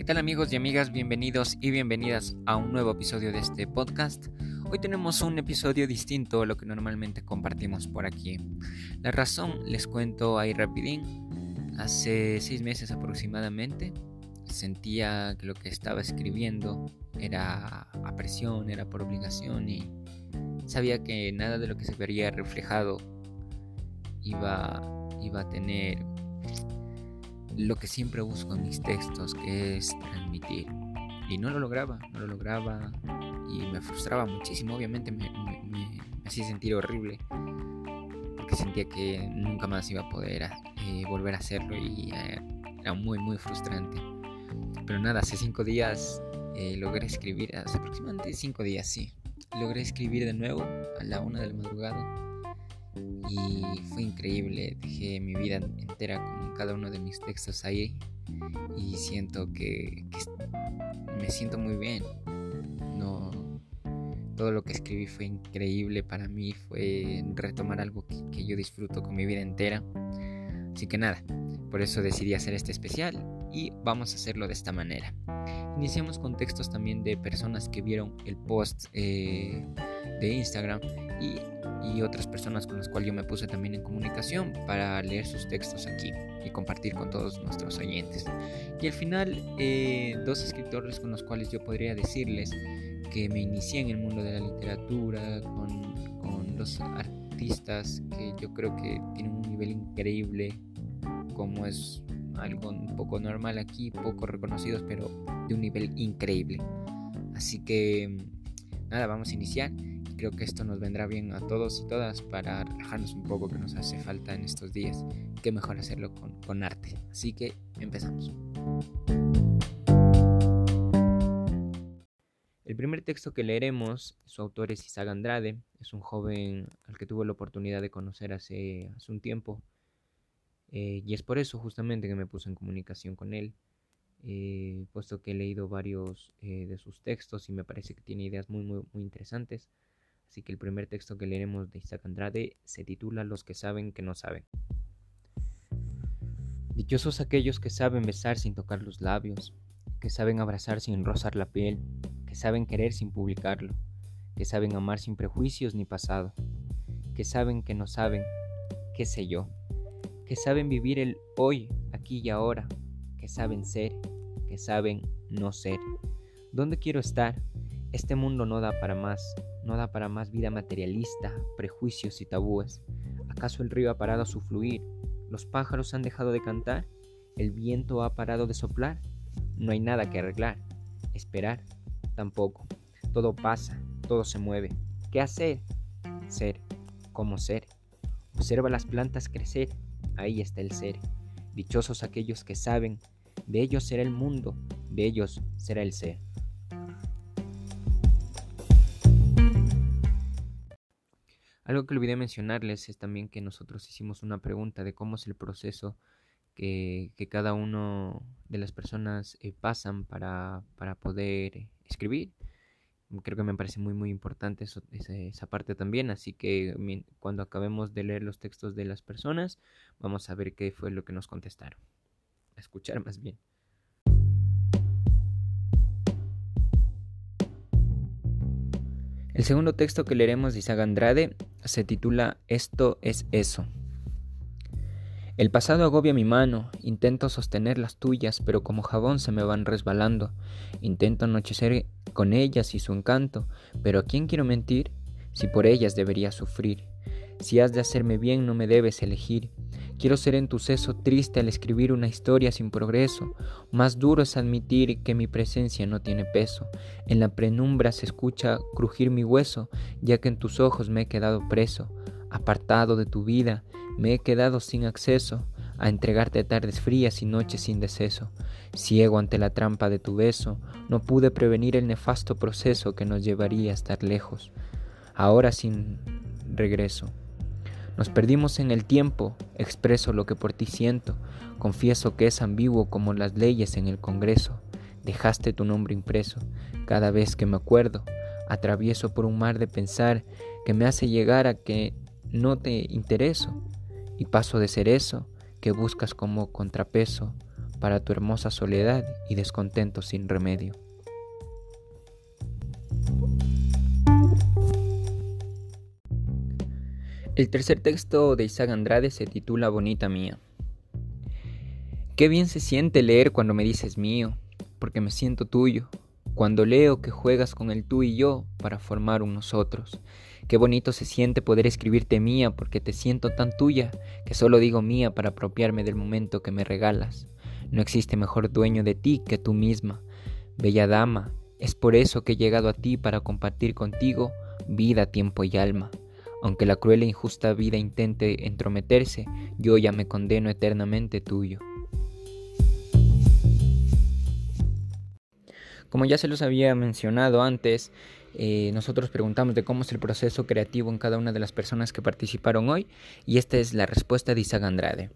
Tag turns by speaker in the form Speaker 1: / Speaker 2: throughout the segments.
Speaker 1: ¿Qué tal amigos y amigas? Bienvenidos y bienvenidas a un nuevo episodio de este podcast. Hoy tenemos un episodio distinto a lo que normalmente compartimos por aquí. La razón les cuento ahí rapidín. Hace seis meses aproximadamente sentía que lo que estaba escribiendo era a presión, era por obligación y sabía que nada de lo que se vería reflejado iba, iba a tener lo que siempre busco en mis textos, que es transmitir. Y no lo lograba, no lo lograba y me frustraba muchísimo, obviamente me, hacía sentir horrible, porque sentía que nunca más iba a poder eh, volver a hacerlo y eh, era muy, muy frustrante. Pero nada, hace cinco días eh, logré escribir, hace aproximadamente cinco días, sí, logré escribir de nuevo a la una de la madrugada y fue increíble. Dejé mi vida entera con cada uno de mis textos ahí y siento que, me siento muy bien. No, todo lo que escribí fue increíble para mí, fue retomar algo que, que yo disfruto con mi vida entera. Así que nada, por eso decidí hacer este especial y vamos a hacerlo de esta manera. Iniciamos con textos también de personas que vieron el post eh, de Instagram y, otras personas con las cuales yo me puse también en comunicación para leer sus textos aquí y compartir con todos nuestros oyentes. Y al final, eh, dos escritores con los cuales yo podría decirles que me inicié en el mundo de la literatura, con, con los artistas que yo creo que tienen un nivel increíble, como es algo un poco normal aquí, poco reconocidos, pero de un nivel increíble. Así que nada, vamos a iniciar. Creo que esto nos vendrá bien a todos y todas para relajarnos un poco que nos hace falta en estos días. Qué mejor hacerlo con, con arte. Así que empezamos. El primer texto que leeremos, su autor es Isaac Andrade, es un joven al que tuve la oportunidad de conocer hace, hace un tiempo eh, y es por eso justamente que me puse en comunicación con él, eh, puesto que he leído varios eh, de sus textos y me parece que tiene ideas muy, muy, muy interesantes. Así que el primer texto que leeremos de Isaac Andrade se titula Los que saben que no saben. Dichosos aquellos que saben besar sin tocar los labios, que saben abrazar sin rozar la piel, que saben querer sin publicarlo, que saben amar sin prejuicios ni pasado, que saben que no saben, qué sé yo que saben vivir el hoy, aquí y ahora, que saben ser, que saben no ser. ¿Dónde quiero estar? Este mundo no da para más, no da para más vida materialista, prejuicios y tabúes. ¿Acaso el río ha parado su fluir? ¿Los pájaros han dejado de cantar? ¿El viento ha parado de soplar? No hay nada que arreglar. Esperar, tampoco. Todo pasa, todo se mueve. ¿Qué hacer? Ser, ¿cómo ser? Observa las plantas crecer, ahí está el ser. Dichosos aquellos que saben, de ellos será el mundo, de ellos será el ser. Algo que olvidé mencionarles es también que nosotros hicimos una pregunta de cómo es el proceso que, cada uno de las personas eh, pasan para, para poder escribir creo que me parece muy muy importante esa, parte también así que cuando acabemos de leer los textos de las personas vamos a ver qué fue lo que nos contestaron. A escuchar más bien. El segundo texto que leeremos de Isaac Andrade se titula Esto es eso el pasado agobia mi mano, intento sostener las tuyas, pero como jabón se me van resbalando. Intento anochecer con ellas y su encanto, pero ¿a quién quiero mentir? Si por ellas debería sufrir. Si has de hacerme bien no me debes elegir. Quiero ser en tu seso triste al escribir una historia sin progreso. Más duro es admitir que mi presencia no tiene peso. En la penumbra se escucha crujir mi hueso, ya que en tus ojos me he quedado preso. Apartado de tu vida, me he quedado sin acceso a entregarte tardes frías y noches sin deceso. Ciego ante la trampa de tu beso, no pude prevenir el nefasto proceso que nos llevaría a estar lejos. Ahora sin regreso. Nos perdimos en el tiempo, expreso lo que por ti siento, confieso que es ambiguo como las leyes en el Congreso. Dejaste tu nombre impreso, cada vez que me acuerdo, atravieso por un mar de pensar que me hace llegar a que no te intereso y paso de ser eso que buscas como contrapeso para tu hermosa soledad y descontento sin remedio. El tercer texto de Isaac Andrade se titula Bonita Mía. Qué bien se siente leer cuando me dices mío, porque me siento tuyo, cuando leo que juegas con el tú y yo para formar un nosotros. Qué bonito se siente poder escribirte mía porque te siento tan tuya que solo digo mía para apropiarme del momento que me regalas. No existe mejor dueño de ti que tú misma. Bella dama, es por eso que he llegado a ti para compartir contigo vida, tiempo y alma. Aunque la cruel e injusta vida intente entrometerse, yo ya me condeno eternamente tuyo. Como ya se los había mencionado antes, eh, nosotros preguntamos de cómo es el proceso creativo en cada una de las personas que participaron hoy y esta es la respuesta de Isaac Andrade.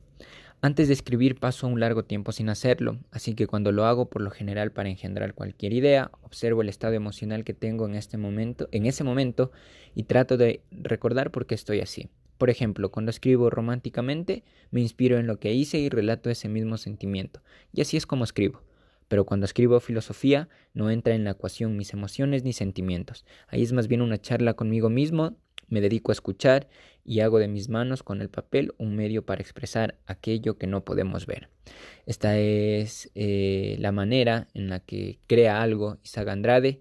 Speaker 1: Antes de escribir paso un largo tiempo sin hacerlo, así que cuando lo hago por lo general para engendrar cualquier idea, observo el estado emocional que tengo en este momento, en ese momento y trato de recordar por qué estoy así. Por ejemplo, cuando escribo románticamente, me inspiro en lo que hice y relato ese mismo sentimiento. Y así es como escribo. Pero cuando escribo filosofía, no entra en la ecuación mis emociones ni sentimientos. Ahí es más bien una charla conmigo mismo, me dedico a escuchar y hago de mis manos con el papel un medio para expresar aquello que no podemos ver. Esta es eh, la manera en la que crea algo Isaac Andrade.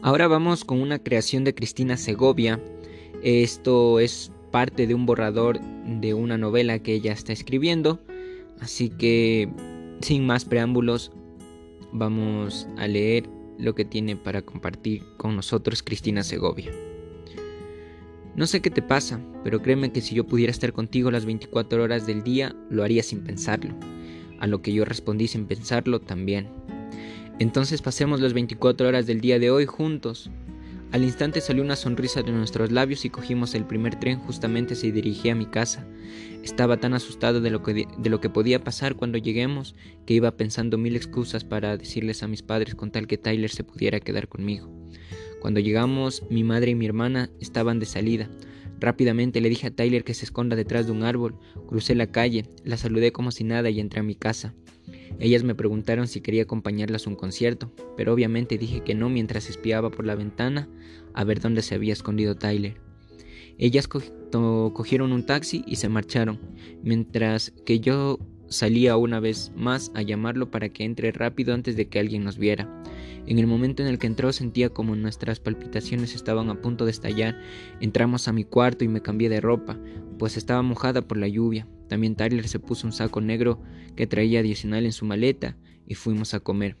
Speaker 1: Ahora vamos con una creación de Cristina Segovia. Esto es parte de un borrador de una novela que ella está escribiendo. Así que, sin más preámbulos, vamos a leer lo que tiene para compartir con nosotros Cristina Segovia. No sé qué te pasa, pero créeme que si yo pudiera estar contigo las 24 horas del día, lo haría sin pensarlo. A lo que yo respondí sin pensarlo también. Entonces pasemos las 24 horas del día de hoy juntos, al instante salió una sonrisa de nuestros labios y cogimos el primer tren justamente se dirigía a mi casa. Estaba tan asustado de lo, que, de lo que podía pasar cuando lleguemos que iba pensando mil excusas para decirles a mis padres con tal que Tyler se pudiera quedar conmigo. Cuando llegamos, mi madre y mi hermana estaban de salida. Rápidamente le dije a Tyler que se esconda detrás de un árbol, crucé la calle, la saludé como si nada y entré a mi casa. Ellas me preguntaron si quería acompañarlas a un concierto, pero obviamente dije que no mientras espiaba por la ventana a ver dónde se había escondido Tyler. Ellas cogieron un taxi y se marcharon, mientras que yo salía una vez más a llamarlo para que entre rápido antes de que alguien nos viera. En el momento en el que entró sentía como nuestras palpitaciones estaban a punto de estallar. Entramos a mi cuarto y me cambié de ropa, pues estaba mojada por la lluvia. También Tyler se puso un saco negro que traía adicional en su maleta y fuimos a comer.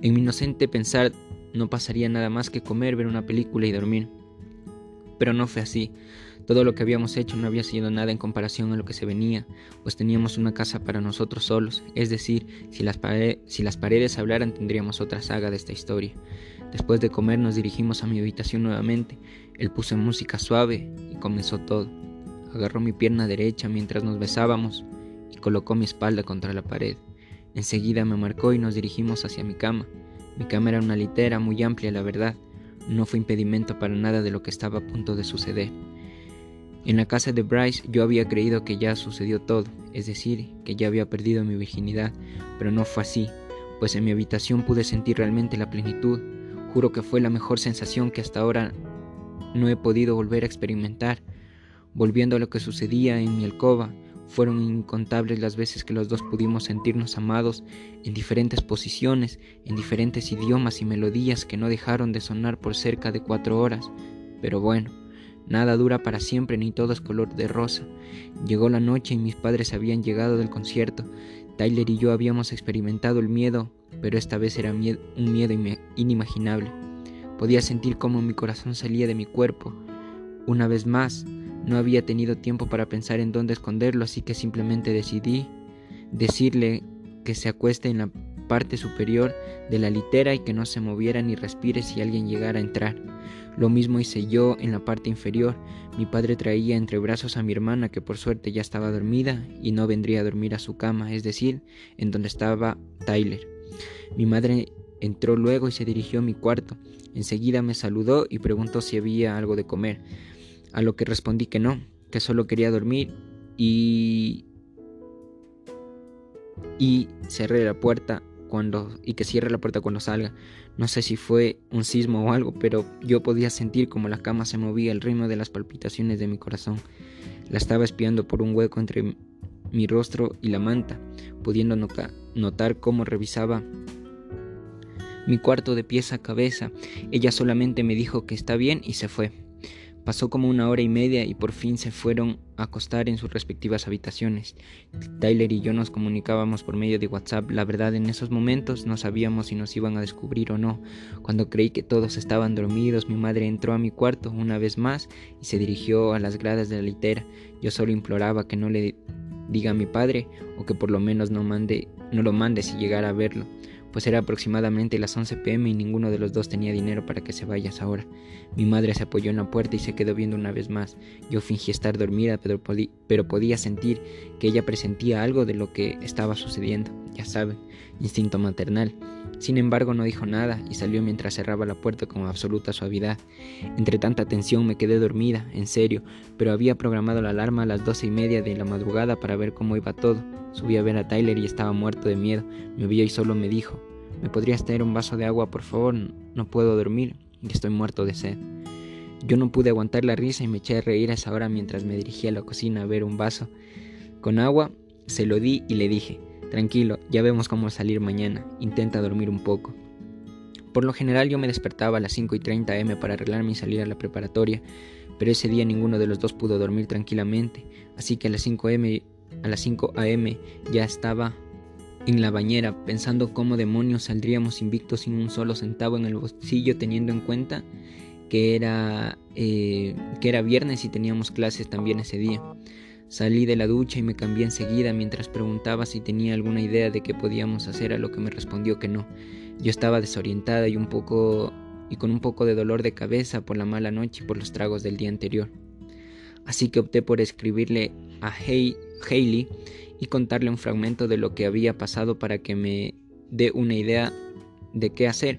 Speaker 1: En mi inocente pensar no pasaría nada más que comer, ver una película y dormir. Pero no fue así. Todo lo que habíamos hecho no había sido nada en comparación a lo que se venía, pues teníamos una casa para nosotros solos, es decir, si las, si las paredes hablaran tendríamos otra saga de esta historia. Después de comer nos dirigimos a mi habitación nuevamente, él puso música suave y comenzó todo. Agarró mi pierna derecha mientras nos besábamos y colocó mi espalda contra la pared. Enseguida me marcó y nos dirigimos hacia mi cama. Mi cama era una litera muy amplia, la verdad. No fue impedimento para nada de lo que estaba a punto de suceder. En la casa de Bryce yo había creído que ya sucedió todo, es decir, que ya había perdido mi virginidad, pero no fue así, pues en mi habitación pude sentir realmente la plenitud. Juro que fue la mejor sensación que hasta ahora no he podido volver a experimentar. Volviendo a lo que sucedía en mi alcoba, fueron incontables las veces que los dos pudimos sentirnos amados en diferentes posiciones, en diferentes idiomas y melodías que no dejaron de sonar por cerca de cuatro horas. Pero bueno, nada dura para siempre ni todo es color de rosa. Llegó la noche y mis padres habían llegado del concierto. Tyler y yo habíamos experimentado el miedo, pero esta vez era un miedo inimaginable. Podía sentir cómo mi corazón salía de mi cuerpo. Una vez más, no había tenido tiempo para pensar en dónde esconderlo, así que simplemente decidí decirle que se acueste en la parte superior de la litera y que no se moviera ni respire si alguien llegara a entrar. Lo mismo hice yo en la parte inferior. Mi padre traía entre brazos a mi hermana que por suerte ya estaba dormida y no vendría a dormir a su cama, es decir, en donde estaba Tyler. Mi madre entró luego y se dirigió a mi cuarto. Enseguida me saludó y preguntó si había algo de comer a lo que respondí que no. que solo quería dormir y y cerré la puerta cuando y que cierre la puerta cuando salga. No sé si fue un sismo o algo, pero yo podía sentir como la cama se movía al ritmo de las palpitaciones de mi corazón. La estaba espiando por un hueco entre mi rostro y la manta, pudiendo notar cómo revisaba mi cuarto de pies a cabeza. Ella solamente me dijo que está bien y se fue. Pasó como una hora y media y por fin se fueron a acostar en sus respectivas habitaciones. Tyler y yo nos comunicábamos por medio de WhatsApp. La verdad, en esos momentos no sabíamos si nos iban a descubrir o no. Cuando creí que todos estaban dormidos, mi madre entró a mi cuarto una vez más y se dirigió a las gradas de la litera. Yo solo imploraba que no le diga a mi padre o que por lo menos no, mande, no lo mande si llegara a verlo pues era aproximadamente las 11 pm y ninguno de los dos tenía dinero para que se vayas ahora. Mi madre se apoyó en la puerta y se quedó viendo una vez más. Yo fingí estar dormida, pero, pero podía sentir que ella presentía algo de lo que estaba sucediendo. Ya saben, instinto maternal. Sin embargo, no dijo nada y salió mientras cerraba la puerta con absoluta suavidad. Entre tanta tensión me quedé dormida, en serio, pero había programado la alarma a las doce y media de la madrugada para ver cómo iba todo. Subí a ver a Tyler y estaba muerto de miedo. Me vio y solo me dijo, ¿me podrías traer un vaso de agua, por favor? No puedo dormir y estoy muerto de sed. Yo no pude aguantar la risa y me eché a reír a esa hora mientras me dirigía a la cocina a ver un vaso con agua. Se lo di y le dije, tranquilo, ya vemos cómo salir mañana, intenta dormir un poco. Por lo general yo me despertaba a las 5 y 30 am para arreglarme y salir a la preparatoria, pero ese día ninguno de los dos pudo dormir tranquilamente, así que a las 5 am a las 5 a.m. ya estaba en la bañera pensando cómo demonios saldríamos invictos sin un solo centavo en el bolsillo teniendo en cuenta que era, eh, que era viernes y teníamos clases también ese día. Salí de la ducha y me cambié enseguida mientras preguntaba si tenía alguna idea de qué podíamos hacer, a lo que me respondió que no. Yo estaba desorientada y un poco y con un poco de dolor de cabeza por la mala noche y por los tragos del día anterior. Así que opté por escribirle a Hey Hailey y contarle un fragmento de lo que había pasado para que me dé una idea de qué hacer,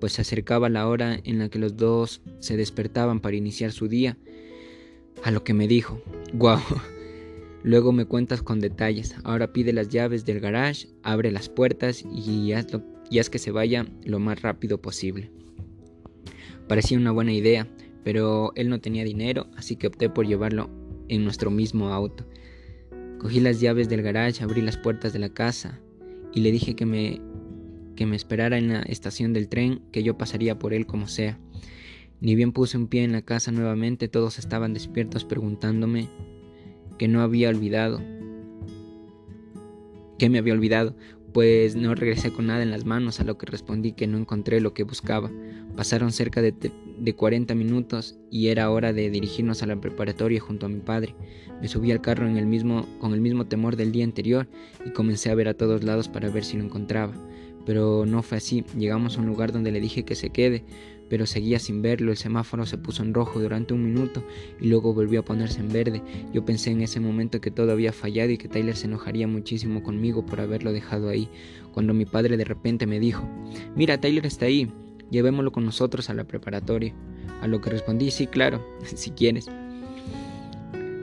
Speaker 1: pues se acercaba la hora en la que los dos se despertaban para iniciar su día. A lo que me dijo, guau, luego me cuentas con detalles, ahora pide las llaves del garage, abre las puertas y haz que se vaya lo más rápido posible. Parecía una buena idea, pero él no tenía dinero, así que opté por llevarlo en nuestro mismo auto. Cogí las llaves del garage, abrí las puertas de la casa y le dije que me, que me esperara en la estación del tren, que yo pasaría por él como sea. Ni bien puse un pie en la casa nuevamente, todos estaban despiertos preguntándome que no había olvidado, que me había olvidado, pues no regresé con nada en las manos, a lo que respondí que no encontré lo que buscaba. Pasaron cerca de, de 40 minutos y era hora de dirigirnos a la preparatoria junto a mi padre. Me subí al carro en el mismo, con el mismo temor del día anterior y comencé a ver a todos lados para ver si lo encontraba. Pero no fue así. Llegamos a un lugar donde le dije que se quede, pero seguía sin verlo. El semáforo se puso en rojo durante un minuto y luego volvió a ponerse en verde. Yo pensé en ese momento que todo había fallado y que Tyler se enojaría muchísimo conmigo por haberlo dejado ahí, cuando mi padre de repente me dijo, Mira, Tyler está ahí, llevémoslo con nosotros a la preparatoria. A lo que respondí, sí, claro, si quieres.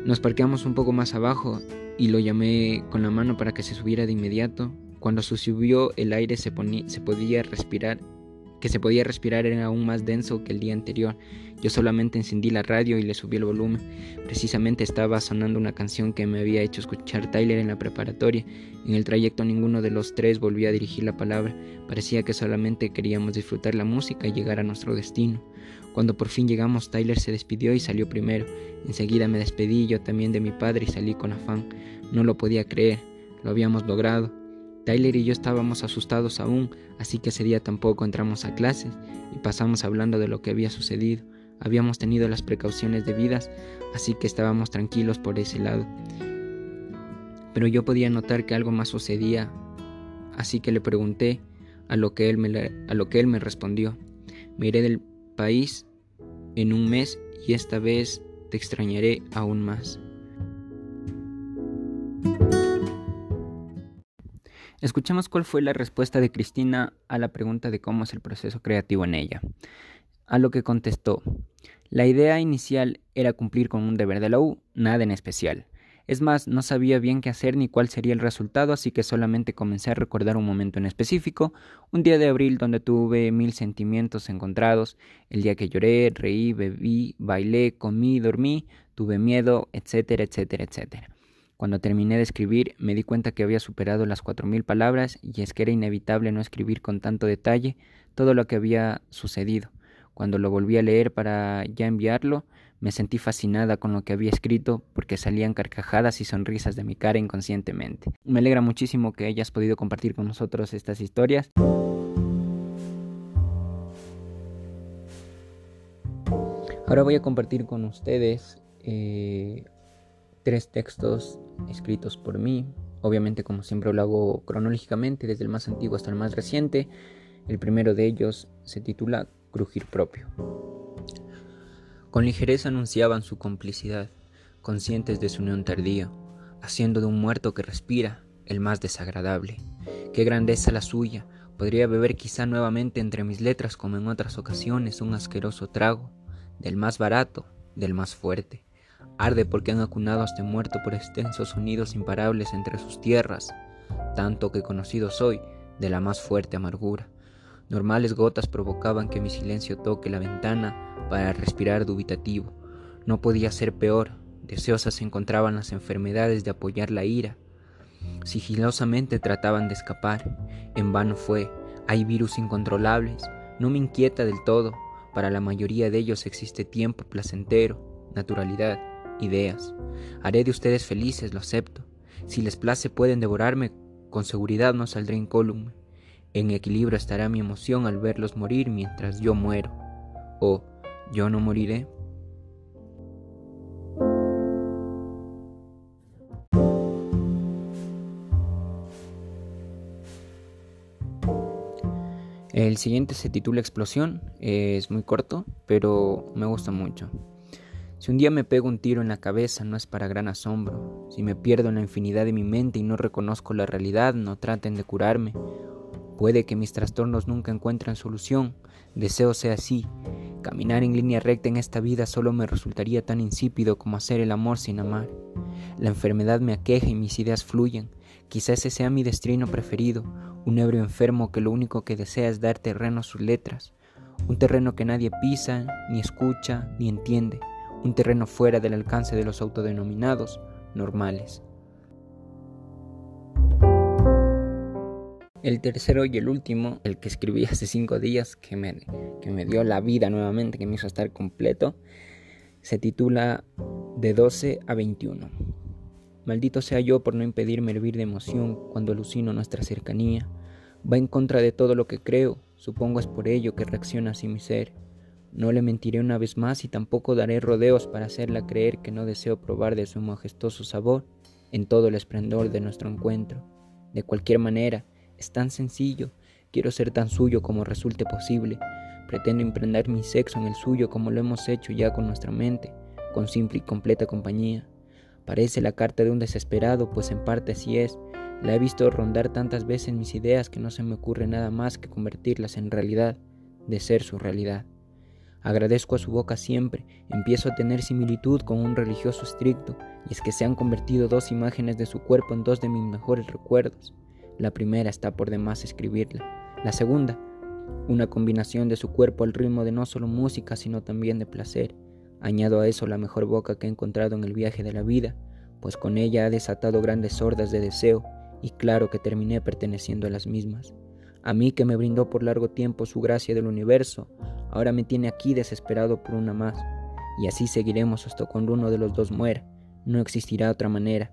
Speaker 1: Nos parqueamos un poco más abajo y lo llamé con la mano para que se subiera de inmediato. Cuando se subió el aire se, se podía respirar, que se podía respirar era aún más denso que el día anterior. Yo solamente encendí la radio y le subí el volumen. Precisamente estaba sonando una canción que me había hecho escuchar Tyler en la preparatoria. En el trayecto ninguno de los tres volvió a dirigir la palabra. Parecía que solamente queríamos disfrutar la música y llegar a nuestro destino. Cuando por fin llegamos, Tyler se despidió y salió primero. Enseguida me despedí yo también de mi padre y salí con afán. No lo podía creer, lo habíamos logrado. Tyler y yo estábamos asustados aún, así que ese día tampoco entramos a clases y pasamos hablando de lo que había sucedido. Habíamos tenido las precauciones debidas, así que estábamos tranquilos por ese lado. Pero yo podía notar que algo más sucedía, así que le pregunté, a lo que él me, a lo que él me respondió. Me iré del país en un mes y esta vez te extrañaré aún más. Escuchemos cuál fue la respuesta de Cristina a la pregunta de cómo es el proceso creativo en ella. A lo que contestó, La idea inicial era cumplir con un deber de la U, nada en especial. Es más, no sabía bien qué hacer ni cuál sería el resultado, así que solamente comencé a recordar un momento en específico, un día de abril donde tuve mil sentimientos encontrados, el día que lloré, reí, bebí, bailé, comí, dormí, tuve miedo, etcétera, etcétera, etcétera. Cuando terminé de escribir me di cuenta que había superado las cuatro mil palabras y es que era inevitable no escribir con tanto detalle todo lo que había sucedido. Cuando lo volví a leer para ya enviarlo, me sentí fascinada con lo que había escrito porque salían carcajadas y sonrisas de mi cara inconscientemente. Me alegra muchísimo que hayas podido compartir con nosotros estas historias. Ahora voy a compartir con ustedes eh, tres textos escritos por mí. Obviamente, como siempre lo hago cronológicamente, desde el más antiguo hasta el más reciente. El primero de ellos se titula Crujir propio. Con ligereza anunciaban su complicidad, conscientes de su unión tardía, haciendo de un muerto que respira el más desagradable. Qué grandeza la suya, podría beber quizá nuevamente entre mis letras como en otras ocasiones un asqueroso trago, del más barato, del más fuerte. Arde porque han acunado a este muerto por extensos sonidos imparables entre sus tierras, tanto que conocido soy de la más fuerte amargura. Normales gotas provocaban que mi silencio toque la ventana para respirar dubitativo. No podía ser peor. Deseosas se encontraban las enfermedades de apoyar la ira. Sigilosamente trataban de escapar. En vano fue. Hay virus incontrolables. No me inquieta del todo. Para la mayoría de ellos existe tiempo placentero, naturalidad, ideas. Haré de ustedes felices, lo acepto. Si les place pueden devorarme, con seguridad no saldré incólume. En equilibrio estará mi emoción al verlos morir mientras yo muero. Oh, yo no moriré. El siguiente se titula Explosión, es muy corto, pero me gusta mucho. Si un día me pego un tiro en la cabeza no es para gran asombro. Si me pierdo en la infinidad de mi mente y no reconozco la realidad, no traten de curarme. Puede que mis trastornos nunca encuentren solución. Deseo sea así, Caminar en línea recta en esta vida solo me resultaría tan insípido como hacer el amor sin amar. La enfermedad me aqueja y mis ideas fluyen. Quizás ese sea mi destino preferido, un ebrio enfermo que lo único que desea es dar terreno a sus letras, un terreno que nadie pisa, ni escucha, ni entiende, un terreno fuera del alcance de los autodenominados normales. El tercero y el último, el que escribí hace cinco días, que me, que me dio la vida nuevamente, que me hizo estar completo, se titula De 12 a 21. Maldito sea yo por no impedirme hervir de emoción cuando alucino nuestra cercanía. Va en contra de todo lo que creo, supongo es por ello que reacciona así mi ser. No le mentiré una vez más y tampoco daré rodeos para hacerla creer que no deseo probar de su majestuoso sabor en todo el esplendor de nuestro encuentro. De cualquier manera, es tan sencillo. Quiero ser tan suyo como resulte posible. Pretendo emprender mi sexo en el suyo como lo hemos hecho ya con nuestra mente, con simple y completa compañía. Parece la carta de un desesperado, pues en parte así es. La he visto rondar tantas veces mis ideas que no se me ocurre nada más que convertirlas en realidad, de ser su realidad. Agradezco a su boca siempre, empiezo a tener similitud con un religioso estricto, y es que se han convertido dos imágenes de su cuerpo en dos de mis mejores recuerdos. La primera está por demás escribirla. La segunda, una combinación de su cuerpo al ritmo de no solo música, sino también de placer. Añado a eso la mejor boca que he encontrado en el viaje de la vida, pues con ella ha desatado grandes hordas de deseo, y claro que terminé perteneciendo a las mismas. A mí que me brindó por largo tiempo su gracia del universo, ahora me tiene aquí desesperado por una más, y así seguiremos hasta cuando uno de los dos muera. No existirá otra manera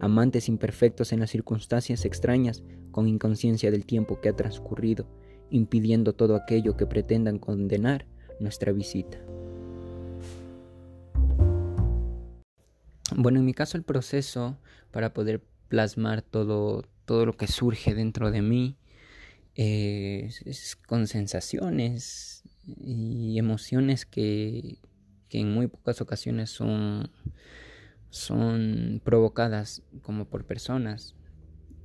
Speaker 1: amantes imperfectos en las circunstancias extrañas, con inconsciencia del tiempo que ha transcurrido, impidiendo todo aquello que pretendan condenar nuestra visita. Bueno, en mi caso el proceso para poder plasmar todo, todo lo que surge dentro de mí eh, es con sensaciones y emociones que, que en muy pocas ocasiones son son provocadas como por personas,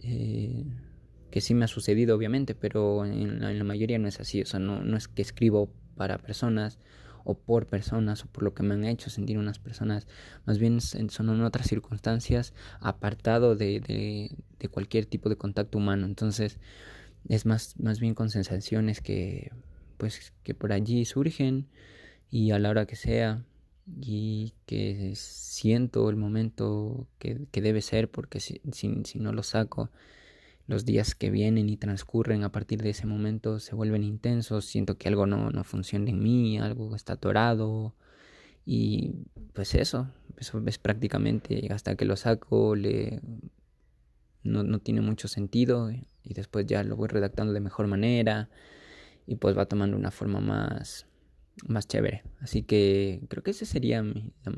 Speaker 1: eh, que sí me ha sucedido obviamente, pero en la, mayoría no es así, o sea, no, no es que escribo para personas o por personas o por lo que me han hecho sentir unas personas, más bien son en otras circunstancias apartado de, de cualquier tipo de contacto humano. Entonces es más, más bien con sensaciones que pues que por allí surgen y a la hora que sea y que siento el momento que, que debe ser porque si, si, si no lo saco los días que vienen y transcurren a partir de ese momento se vuelven intensos, siento que algo no, no funciona en mí, algo está atorado y pues eso, eso es prácticamente hasta que lo saco le no, no tiene mucho sentido y después ya lo voy redactando de mejor manera y pues va tomando una forma más más chévere. Así que creo que esa sería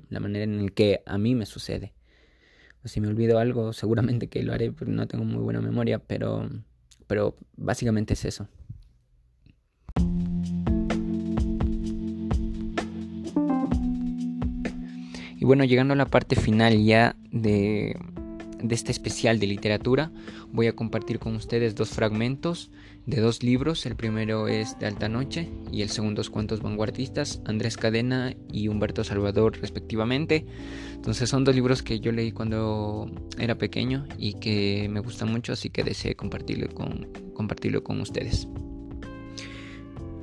Speaker 1: la, manera en la que a mí me sucede. Pues si me olvido algo, seguramente que lo haré, porque no tengo muy buena memoria, pero, pero básicamente es eso. Y bueno, llegando a la parte final ya de, de este especial de literatura, voy a compartir con ustedes dos fragmentos de dos libros. El primero es De Alta Noche y el segundo es Cuentos Vanguardistas, Andrés Cadena y Humberto Salvador respectivamente. Entonces son dos libros que yo leí cuando era pequeño y que me gustan mucho, así que deseé compartirlo con, compartirlo con ustedes.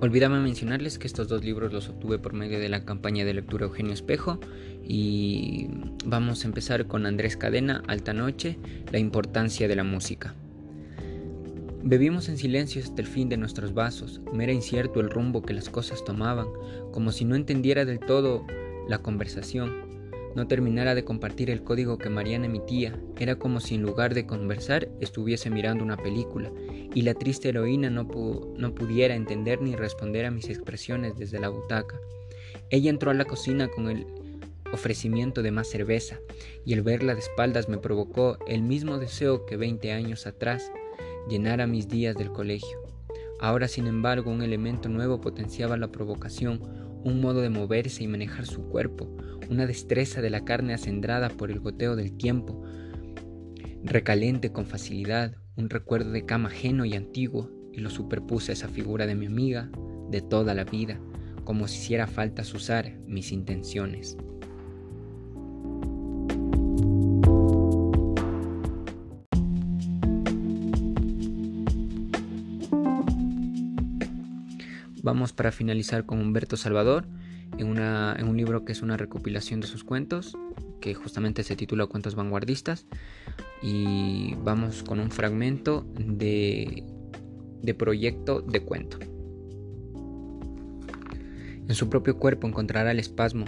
Speaker 1: Olvídame mencionarles que estos dos libros los obtuve por medio de la campaña de lectura Eugenio Espejo y vamos a empezar con Andrés Cadena, Alta Noche, la importancia de la música. Bebimos en silencio hasta el fin de nuestros vasos, me era incierto el rumbo que las cosas tomaban, como si no entendiera del todo la conversación, no terminara de compartir el código que Mariana emitía, era como si en lugar de conversar estuviese mirando una película, y la triste heroína no, no pudiera entender ni responder a mis expresiones desde la butaca. Ella entró a la cocina con el ofrecimiento de más cerveza, y el verla de espaldas me provocó el mismo deseo que veinte años atrás, llenara mis días del colegio. Ahora, sin embargo, un elemento nuevo potenciaba la provocación, un modo de moverse y manejar su cuerpo, una destreza de la carne acendrada por el goteo del tiempo, recalente con facilidad, un recuerdo de cama ajeno y antiguo, y lo superpuse a esa figura de mi amiga de toda la vida, como si hiciera falta usar mis intenciones. Vamos para finalizar con Humberto Salvador en, un libro que es una recopilación de sus cuentos, que justamente se titula Cuentos Vanguardistas. Y vamos con un fragmento de, de proyecto de cuento. En su propio cuerpo encontrará el espasmo,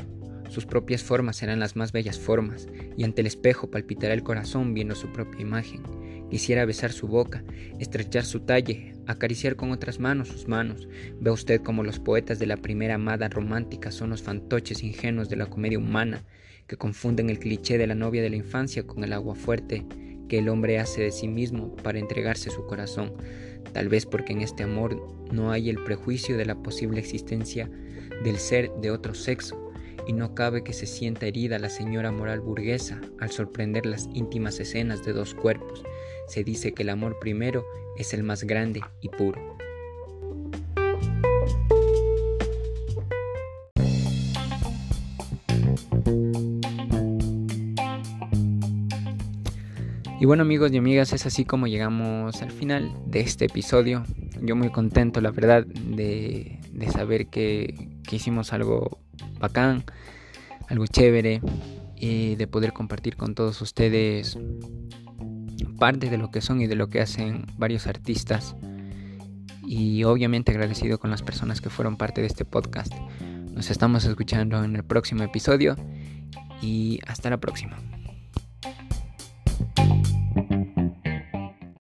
Speaker 1: sus propias formas serán las más bellas formas, y ante el espejo palpitará el corazón viendo su propia imagen. Quisiera besar su boca, estrechar su talle, acariciar con otras manos sus manos. Ve usted como los poetas de la primera amada romántica son los fantoches ingenuos de la comedia humana, que confunden el cliché de la novia de la infancia con el agua fuerte que el hombre hace de sí mismo para entregarse su corazón, tal vez porque en este amor no hay el prejuicio de la posible existencia del ser de otro sexo, y no cabe que se sienta herida la señora moral burguesa al sorprender las íntimas escenas de dos cuerpos. Se dice que el amor primero es el más grande y puro. Y bueno amigos y amigas, es así como llegamos al final de este episodio. Yo muy contento, la verdad, de, saber que, que hicimos algo bacán, algo chévere y de poder compartir con todos ustedes parte de lo que son y de lo que hacen varios artistas y obviamente agradecido con las personas que fueron parte de este podcast. Nos estamos escuchando en el próximo episodio y hasta la próxima.